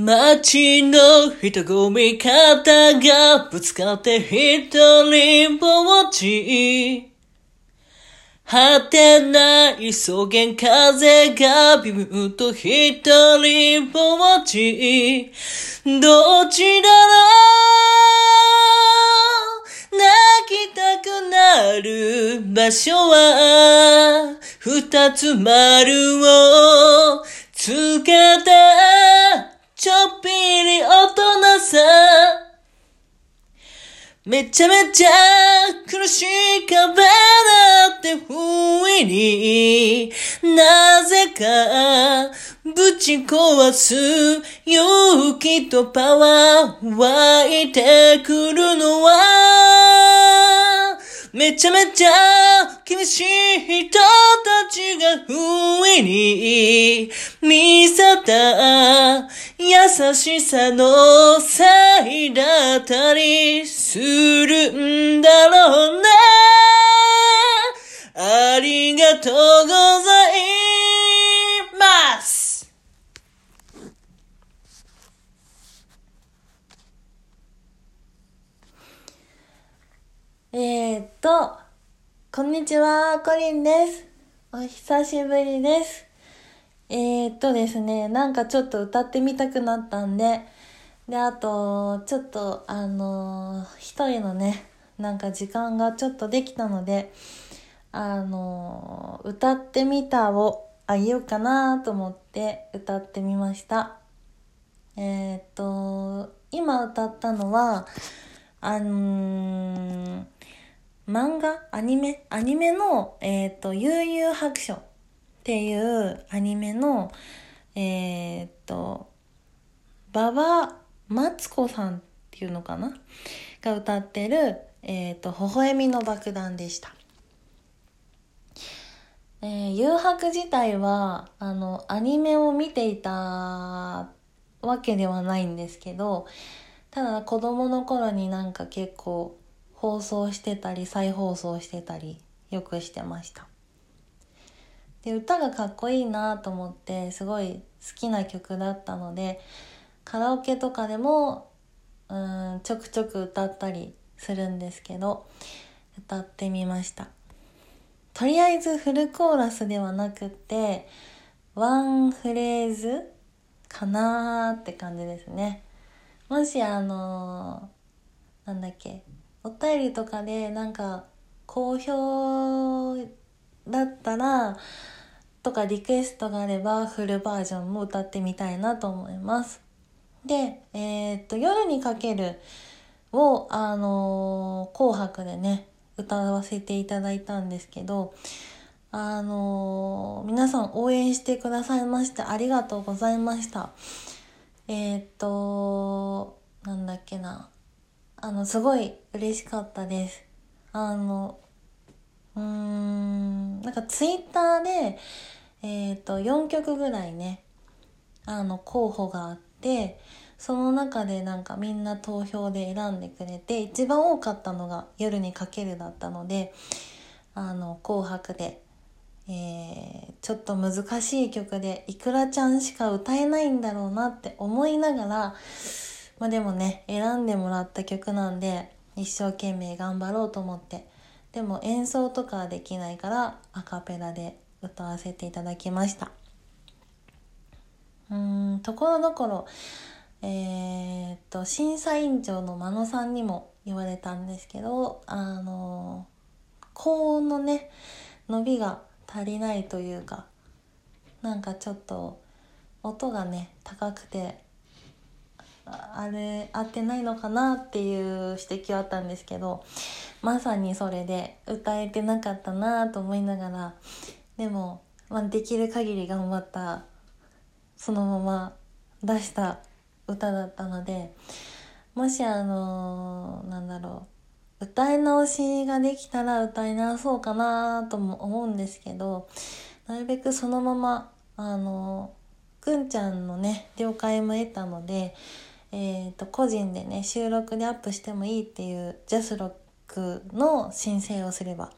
街の人混み方がぶつかって一人ぼっち。果てない草原風がビューと一人ぼっち。どっちだろう泣きたくなる場所は二つ丸をつけてちょっぴり大人さ。めちゃめちゃ苦しい壁だって不意に。なぜかぶち壊す勇気とパワー湧いてくるのは。めちゃめちゃ厳しい人たちが不意に見せた。優しさのせいだったりするんだろうねありがとうございますえー、っと、こんにちは、コリンです。お久しぶりです。えー、っとですね、なんかちょっと歌ってみたくなったんで、で、あと、ちょっと、あのー一人のね、なんか時間がちょっとできたので、あのー歌ってみたをあげようかなと思って歌ってみました。え、っと、今歌ったのは、あの漫画？アニメ？アニメの、えっ、と、悠々白書。っていうアニメの、えっ、と、馬場マツコさんっていうのかな？が歌ってる、えっ、と、微笑みの爆弾でした。えー誘白自体は、あの、アニメを見ていたわけではないんですけど、ただ子供の頃になんか結構放送してたり再放送してたりよくしてましたで歌がかっこいいなと思ってすごい好きな曲だったのでカラオケとかでもうんちょくちょく歌ったりするんですけど歌ってみました。とりあえずフルコーラスではなくってワンフレーズかなーって感じですね。もしあのなんだっけお便りとかでなんか好評だったらとかリクエストがあればフルバージョンも歌ってみたいなと思います。で、えーっと、夜にかけるを、あのー紅白でね、歌わせていただいたんですけど、あのー皆さん応援してくださいましてありがとうございました。えーっと、なんだっけな。あの、すごい嬉しかったです。あの、うーん、なんかツイッターで、えっ、と、4曲ぐらいね、あの、候補があって、その中でなんかみんな投票で選んでくれて、一番多かったのが夜にかけるだったので、あの、紅白で、えーちょっと難しい曲で、いくらちゃんしか歌えないんだろうなって思いながら、まあでもね、選んでもらった曲なんで、一生懸命頑張ろうと思って。でも演奏とかはできないから、アカペラで歌わせていただきました。うん、ところどころ、えーっと、審査委員長の真野さんにも言われたんですけど、あの、高音のね、伸びが足りないというか、なんかちょっと、音がね、高くて、ああれ合ってないのかなっていう指摘はあったんですけどまさにそれで歌えてなかったなと思いながらでも、まあ、できる限り頑張ったそのまま出した歌だったのでもしあのなんだろう歌い直しができたら歌い直そうかなとも思うんですけどなるべくそのままあのくんちゃんのね了解も得たのでえー、と個人でね収録でアップしてもいいっていうジャスロックの申請をすれば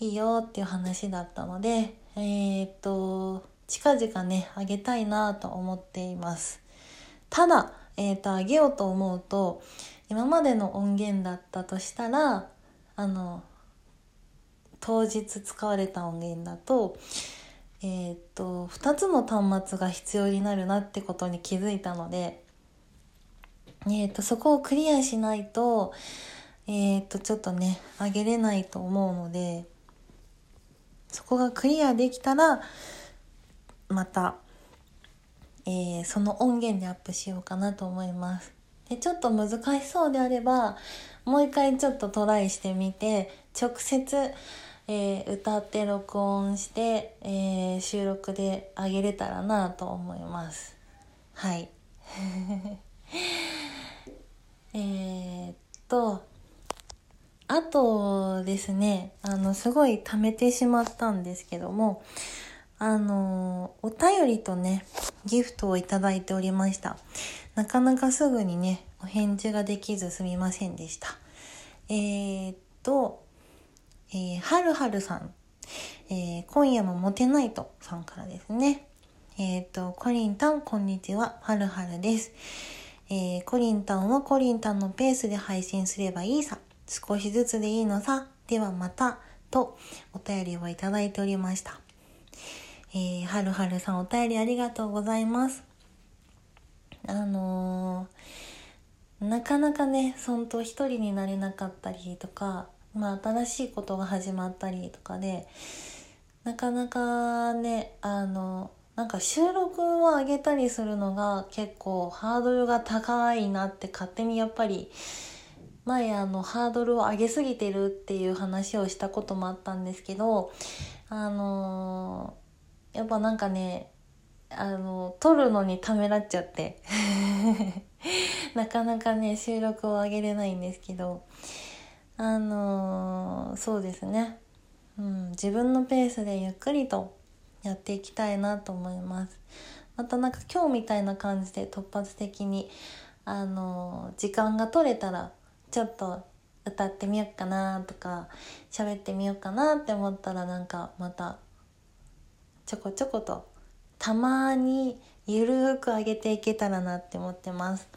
いいよっていう話だったのでえっ、と近々ねあげたいなと思っています。ただ、えっ、と、あげようと思うと、今までの音源だったとしたら、あの、当日使われた音源だと、えっ、と、2つの端末が必要になるなってことに気づいたので、えっ、と、そこをクリアしないと、えっ、と、ちょっとね、あげれないと思うので、そこがクリアできたら、また、えー、その音源でアップしようかなと思います。で、ちょっと難しそうであれば、もう一回ちょっとトライしてみて、直接、えー、歌って録音して、えー、収録であげれたらなと思います。はい。えーっと、あとですね、あの、すごい貯めてしまったんですけども、あの、お便りとね、ギフトをいただいておりました。なかなかすぐにね、お返事ができずすみませんでした。えー、っと、えー、はるはるさん、えー、今夜もモテないとさんからですね。えー、っと、コリンタン、こんにちは、はるはるです。えー、コリンタンはコリンタンのペースで配信すればいいさ。少しずつでいいのさ。ではまた。と、お便りをいただいておりました。えー、はるはるさんお便りありがとうございます。あのー、なかなかね、本当一人になれなかったりとか、まあ新しいことが始まったりとかで、なかなかね、あの、なんか収録を上げたりするのが結構ハードルが高いなって勝手にやっぱり前あのハードルを上げすぎてるっていう話をしたこともあったんですけどあのーやっぱなんかね、あの、撮るのにためらっちゃって。なかなかね、収録を上げれないんですけど、あのーそうですね。うん、自分のペースでゆっくりとやっていきたいなと思います。またなんか今日みたいな感じで突発的に、あのー時間が取れたら、ちょっと歌ってみようかなとか、喋ってみようかなって思ったらなんかまたちょこちょことたまにゆるーく上げていけたらなって思ってます。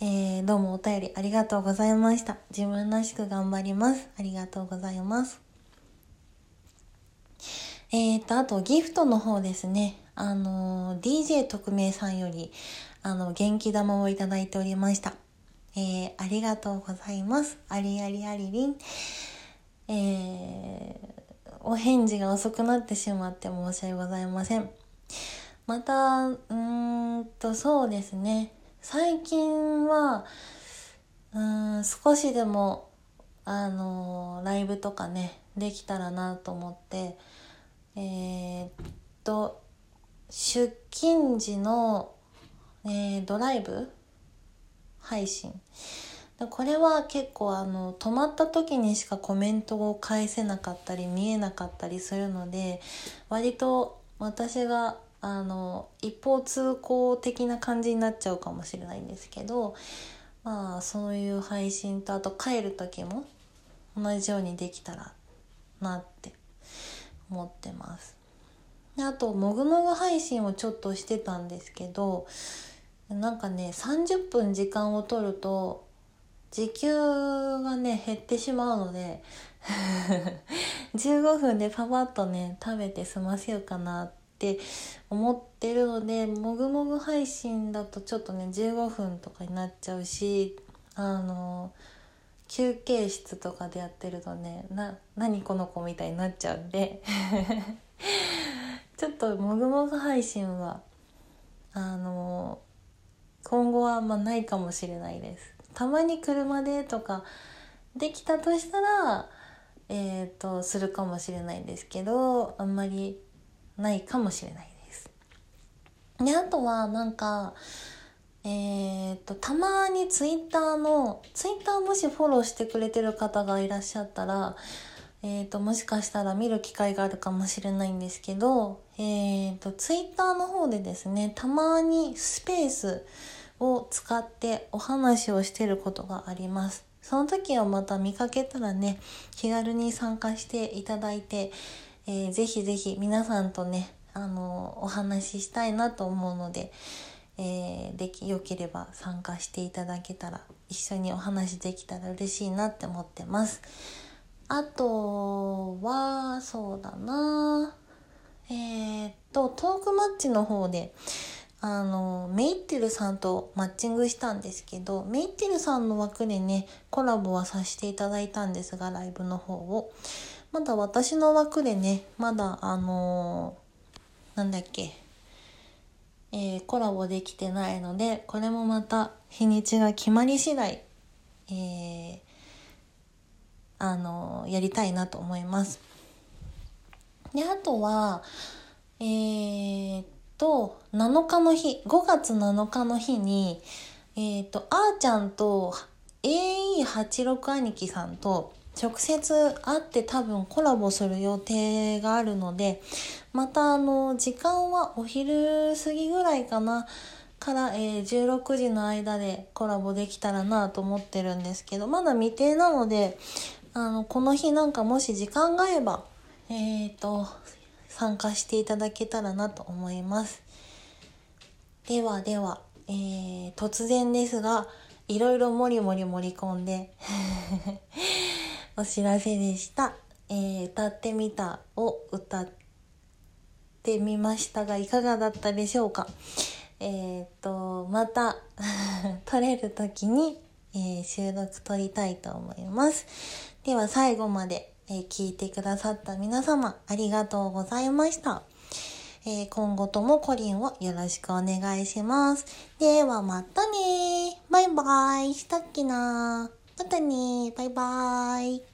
えー、どうもお便りありがとうございました。自分らしく頑張ります。ありがとうございます。えーと、あとギフトの方ですね。あの DJ 特命さんより、あの、元気玉をいただいておりました。えー、ありがとうございます。ありありありりん。えー、お返事が遅くなってしまって申し訳ございません。また、うーんと、そうですね。最近は、うーん、少しでも、あのーライブとかね、できたらなと思って、えーっと、出勤時の、えードライブ配信。これは結構あの止まった時にしかコメントを返せなかったり見えなかったりするので割と私があの一方通行的な感じになっちゃうかもしれないんですけどまあそういう配信とあと帰る時も同じようにできたらなって思ってます。であともぐもぐ配信をちょっとしてたんですけどなんかね30分時間を取ると時給がね減ってしまうので 15分でパパッとね食べて済ませようかなって思ってるのでもぐもぐ配信だとちょっとね15分とかになっちゃうしあの休憩室とかでやってるとねな何この子みたいになっちゃうんで ちょっともぐもぐ配信はあの今後はあんまないかもしれないです。たまに車でとかできたとしたらえっ、とするかもしれないんですけどあんまりないかもしれないです。であとはなんかえっ、とたまにツイッターのツイッターもしフォローしてくれてる方がいらっしゃったらえー、ともしかしたら見る機会があるかもしれないんですけど、えー、とツイッターの方でですねたまにスペースを使ってお話をしてることがありますその時はまた見かけたらね気軽に参加していただいて、えーぜひぜひ皆さんとねあのお話ししたいなと思うのでえー、でき、よければ参加していただけたら、一緒にお話できたら嬉しいなって思ってます。あとは、そうだなえー、っと、トークマッチの方で、あの、メイッテルさんとマッチングしたんですけど、メイッテルさんの枠でね、コラボはさせていただいたんですが、ライブの方を。まだ私の枠でね、まだあのー、なんだっけ、えー、コラボできてないので、これもまた日にちが決まり次第、えー、あの、やりたいなと思います。で、あとは、えー、と、7日の日、5月7日の日に、えっ、と、あーちゃんと AE86 兄貴さんと直接会って多分コラボする予定があるので、またあの、時間はお昼過ぎぐらいかな、から、えー、16時の間でコラボできたらなと思ってるんですけど、まだ未定なので、あの、この日なんかもし時間が合えば、えっ、ー、と、参加していただけたらなと思います。ではでは、えー、突然ですが、いろいろもりもり盛り込んで お知らせでした。えー、歌ってみたを歌ってみましたが、いかがだったでしょうか？えっ、と、また 撮れる時に、えー、収録撮りたいと思います。では最後まで、え、聞いてくださった皆様、ありがとうございました。え、今後ともコリンをよろしくお願いします。ではまたねバイバイ。したっけなまたねバイバーイ。